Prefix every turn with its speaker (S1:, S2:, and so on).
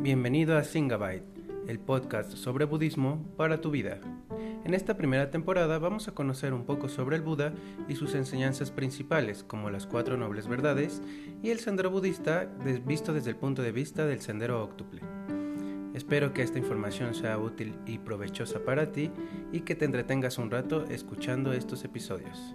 S1: Bienvenido a Singabyte, el podcast sobre budismo para tu vida. En esta primera temporada vamos a conocer un poco sobre el Buda y sus enseñanzas principales, como las cuatro nobles verdades y el sendero budista visto desde el punto de vista del sendero óctuple. Espero que esta información sea útil y provechosa para ti y que te entretengas un rato escuchando estos episodios.